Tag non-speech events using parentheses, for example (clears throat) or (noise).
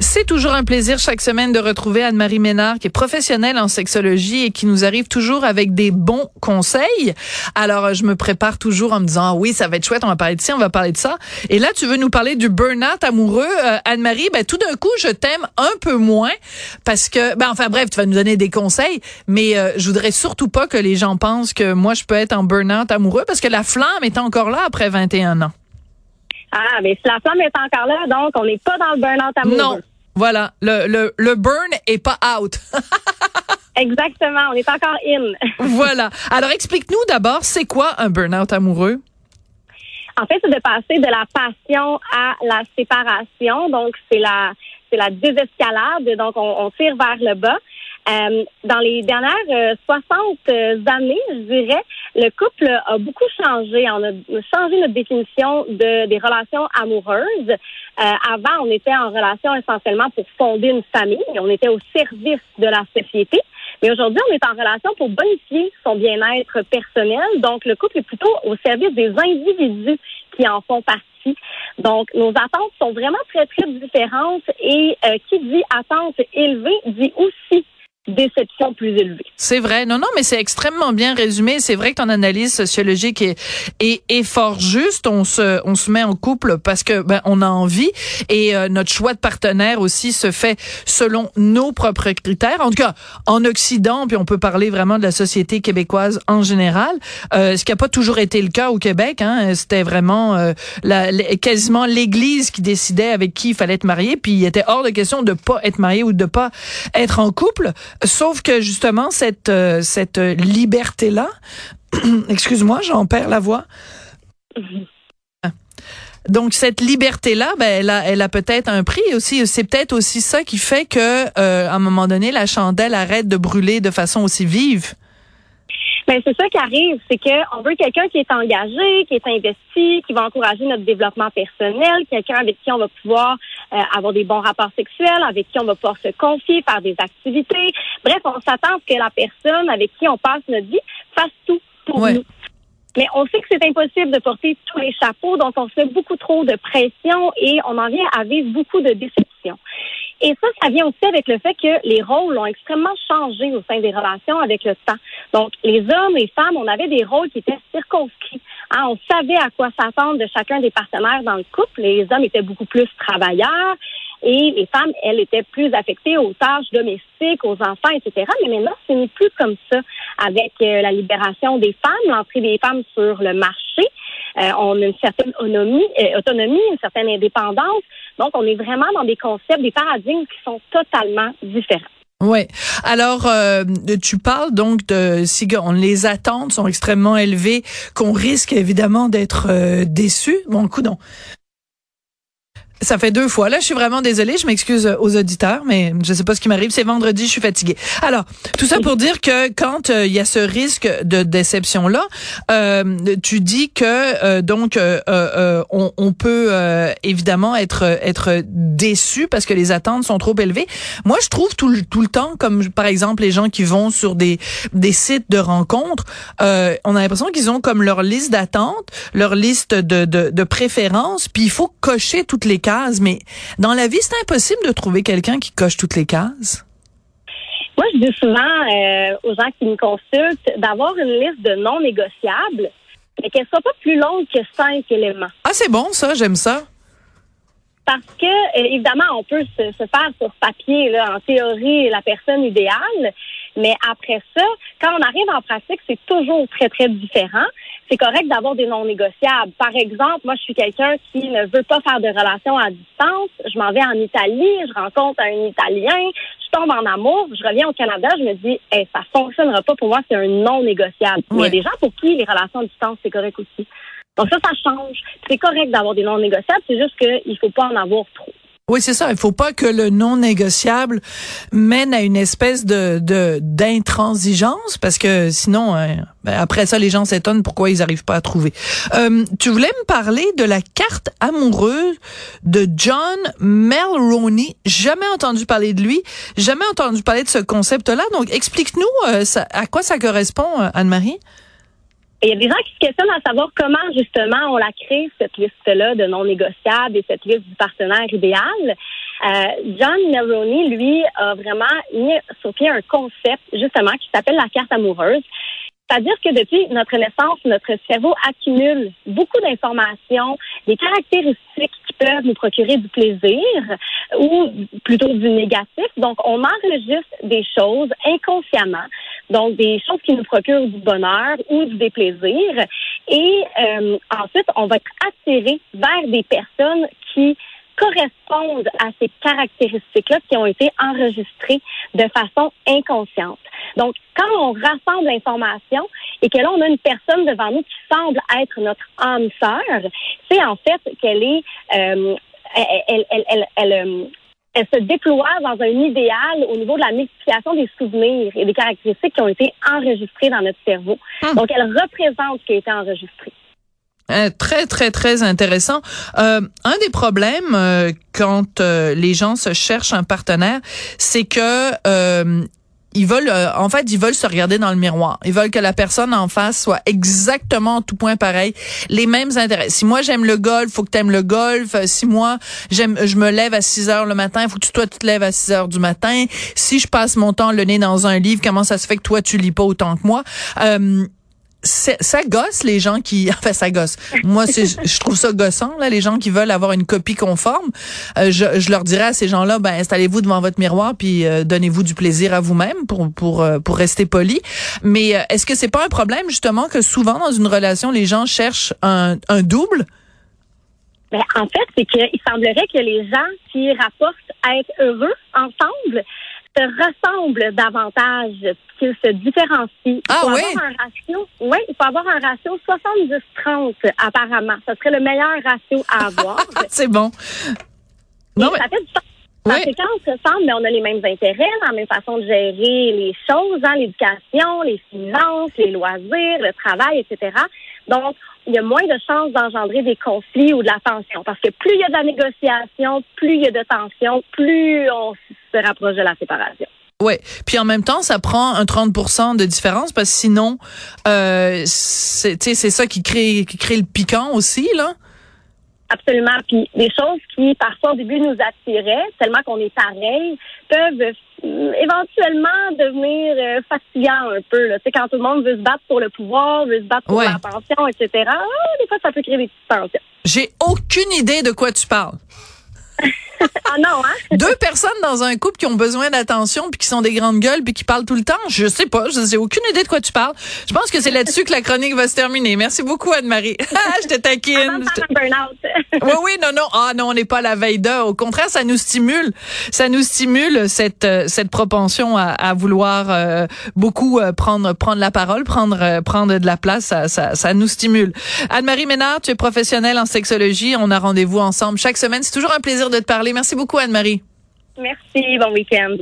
C'est toujours un plaisir chaque semaine de retrouver Anne-Marie Ménard, qui est professionnelle en sexologie et qui nous arrive toujours avec des bons conseils. Alors, je me prépare toujours en me disant, oui, ça va être chouette, on va parler de ça, on va parler de ça. Et là, tu veux nous parler du burn-out amoureux. Euh, Anne-Marie, ben, tout d'un coup, je t'aime un peu moins parce que, ben, enfin bref, tu vas nous donner des conseils, mais euh, je voudrais surtout pas que les gens pensent que moi, je peux être en burn-out amoureux parce que la flamme est encore là après 21 ans. Ah, mais si la flamme est encore là, donc on n'est pas dans le burn-out amoureux. Non. Voilà, le, le, le burn est pas out. (laughs) Exactement, on est encore in. (laughs) voilà. Alors explique-nous d'abord, c'est quoi un burn-out amoureux? En fait, c'est de passer de la passion à la séparation. Donc, c'est la, c'est la désescalade. Donc, on, on tire vers le bas. Euh, dans les dernières 60 euh, années, je dirais, le couple a beaucoup changé. On a changé notre définition de, des relations amoureuses. Euh, avant, on était en relation essentiellement pour fonder une famille. On était au service de la société. Mais aujourd'hui, on est en relation pour bonifier son bien-être personnel. Donc, le couple est plutôt au service des individus qui en font partie. Donc, nos attentes sont vraiment très, très différentes. Et qui dit attente élevée dit aussi déception plus élevée. C'est vrai. Non, non, mais c'est extrêmement bien résumé. C'est vrai que ton analyse sociologique est, est, est, fort juste. On se, on se met en couple parce que ben, on a envie et euh, notre choix de partenaire aussi se fait selon nos propres critères. En tout cas, en Occident, puis on peut parler vraiment de la société québécoise en général, euh, ce qui n'a pas toujours été le cas au Québec. Hein, C'était vraiment euh, la, quasiment l'Église qui décidait avec qui il fallait être marié, puis il était hors de question de pas être marié ou de pas être en couple. Sauf que justement cette euh, cette liberté là, (clears throat) excuse-moi, j'en perds la voix. Donc cette liberté là, ben elle a, elle a peut-être un prix aussi. C'est peut-être aussi ça qui fait que euh, à un moment donné la chandelle arrête de brûler de façon aussi vive. Ben, c'est ça qui arrive, c'est qu'on veut quelqu'un qui est engagé, qui est investi, qui va encourager notre développement personnel, quelqu'un avec qui on va pouvoir euh, avoir des bons rapports sexuels, avec qui on va pouvoir se confier, faire des activités. Bref, on s'attend à ce que la personne avec qui on passe notre vie fasse tout pour nous. Mais on sait que c'est impossible de porter tous les chapeaux, donc on se fait beaucoup trop de pression et on en vient à vivre beaucoup de déception. Et ça, ça vient aussi avec le fait que les rôles ont extrêmement changé au sein des relations avec le temps. Donc, les hommes les femmes, on avait des rôles qui étaient circonscrits. Hein, on savait à quoi s'attendre de chacun des partenaires dans le couple. Les hommes étaient beaucoup plus travailleurs et les femmes, elles, étaient plus affectées aux tâches domestiques, aux enfants, etc. Mais maintenant, ce n'est plus comme ça avec euh, la libération des femmes, l'entrée des femmes sur le marché. Euh, on a une certaine autonomie, euh, autonomie, une certaine indépendance. Donc, on est vraiment dans des concepts, des paradigmes qui sont totalement différents. Oui. Alors, tu parles donc de si on, les attentes sont extrêmement élevées, qu'on risque évidemment d'être euh, déçu. Bon, coup non. Ça fait deux fois. Là, je suis vraiment désolée. Je m'excuse aux auditeurs, mais je sais pas ce qui m'arrive. C'est vendredi, je suis fatiguée. Alors, tout ça pour dire que quand euh, il y a ce risque de déception là, euh, tu dis que euh, donc on, on, peut évidemment être être déçu parce que les attentes sont trop élevées. Moi, je trouve tout le tout le temps, comme par exemple les gens qui vont sur des des sites de rencontres, on a l'impression qu'ils ont comme leur liste d'attente, leur liste de de, de préférences, puis il faut cocher toutes les cases mais dans la vie, c'est impossible de trouver quelqu'un qui coche toutes les cases. Moi, je dis souvent euh, aux gens qui me consultent d'avoir une liste de non négociables, mais qu'elle soit pas plus longue que cinq éléments. Ah, c'est bon, ça, j'aime ça. Parce que, euh, évidemment, on peut se, faire sur papier, là, en théorie, la personne idéale, mais après ça, quand on arrive en pratique, c'est toujours très, très différent c'est correct d'avoir des non négociables. Par exemple, moi, je suis quelqu'un qui ne veut pas faire de relations à distance. Je m'en vais en Italie, je rencontre un Italien, je tombe en amour, je reviens au Canada, je me dis, hey, ça fonctionnera pas pour moi, c'est un non négociable. Mais il y a des gens pour qui les relations à distance, c'est correct aussi. Donc ça, ça change. C'est correct d'avoir des non négociables, c'est juste qu'il faut pas en avoir trop. Oui, c'est ça. Il faut pas que le non négociable mène à une espèce de d'intransigeance, parce que sinon, hein, ben, après ça, les gens s'étonnent pourquoi ils n'arrivent pas à trouver. Euh, tu voulais me parler de la carte amoureuse de John Mulroney. Jamais entendu parler de lui, jamais entendu parler de ce concept-là. Donc, explique-nous euh, à quoi ça correspond, euh, Anne-Marie? Il y a des gens qui se questionnent à savoir comment justement on la crée, cette liste-là de non négociables et cette liste du partenaire idéal. Euh, John Neroni, lui, a vraiment mis sur pied un concept justement qui s'appelle la carte amoureuse. C'est-à-dire que depuis notre naissance, notre cerveau accumule beaucoup d'informations, des caractéristiques qui peuvent nous procurer du plaisir ou plutôt du négatif. Donc, on enregistre des choses inconsciemment, donc des choses qui nous procurent du bonheur ou du déplaisir. Et euh, ensuite, on va être attiré vers des personnes qui correspondent à ces caractéristiques-là qui ont été enregistrées de façon inconsciente. Donc, quand on rassemble l'information et que là, on a une personne devant nous qui semble être notre âme sœur, c'est en fait qu'elle est, euh, elle, elle, elle, elle, elle se déploie dans un idéal au niveau de la multiplication des souvenirs et des caractéristiques qui ont été enregistrées dans notre cerveau. Hum. Donc, elle représente ce qui a été enregistré. Euh, très très très intéressant. Euh, un des problèmes euh, quand les gens se cherchent un partenaire, c'est que ils veulent, en fait, ils veulent se regarder dans le miroir. Ils veulent que la personne en face soit exactement tout point pareil, les mêmes intérêts. Si moi j'aime le golf, faut que tu aimes le golf. Si moi j'aime, je me lève à 6 heures le matin, faut que toi tu te lèves à 6 heures du matin. Si je passe mon temps le nez dans un livre, comment ça se fait que toi tu lis pas autant que moi? Ça gosse les gens qui (laughs) enfin ça gosse. Moi je trouve ça gossant là les gens qui veulent avoir une copie conforme. Euh, je, je, leur dirais à ces gens-là ben installez-vous devant votre miroir puis euh, donnez-vous du plaisir à vous-même pour pour euh, pour rester poli. Mais est-ce que c'est pas un problème justement que souvent dans une relation les gens cherchent un, un double? Ben, en fait, c'est qu'il semblerait que les gens qui rapportent être heureux ensemble se ressemblent davantage, qu'ils se différencient. Il ah faut oui? avoir un ratio. Oui, il faut avoir un ratio 70-30 apparemment. Ce serait le meilleur ratio à avoir. (laughs) C'est bon. Non, mais... Ça fait du sens. Parce que quand on se ressemble, on a les mêmes intérêts, la même façon de gérer les choses, hein, l'éducation, les finances, les loisirs, le travail, etc. Donc, il y a moins de chances d'engendrer des conflits ou de la tension. Parce que plus il y a de la négociation, plus il y a de tension, plus on se rapproche de la séparation. Oui, puis en même temps, ça prend un 30% de différence parce que sinon, euh, c'est ça qui crée, qui crée le piquant aussi, là. Absolument. Puis des choses qui, parfois, au début, nous attiraient, tellement qu'on est pareil, peuvent euh, éventuellement devenir euh, fatigants un peu. Là. Quand tout le monde veut se battre pour le pouvoir, veut se battre pour l'attention, etc., ah, des fois, ça peut créer des petites tensions. J'ai aucune idée de quoi tu parles. (laughs) (laughs) ah non, hein? Deux personnes dans un couple qui ont besoin d'attention puis qui sont des grandes gueules puis qui parlent tout le temps? Je sais pas, je n'ai aucune idée de quoi tu parles. Je pense que c'est là-dessus que la chronique va se terminer. Merci beaucoup Anne-Marie. (laughs) je te taquine. (laughs) oui oui, non non, ah non, on n'est pas à la veille d'heure. Au contraire, ça nous stimule, ça nous stimule cette euh, cette propension à, à vouloir euh, beaucoup euh, prendre prendre la parole, prendre prendre de la place, ça ça, ça nous stimule. Anne-Marie Ménard, tu es professionnelle en sexologie, on a rendez-vous ensemble chaque semaine. C'est toujours un plaisir de te parler. Merci beaucoup, Anne-Marie. Merci. Bon week-end.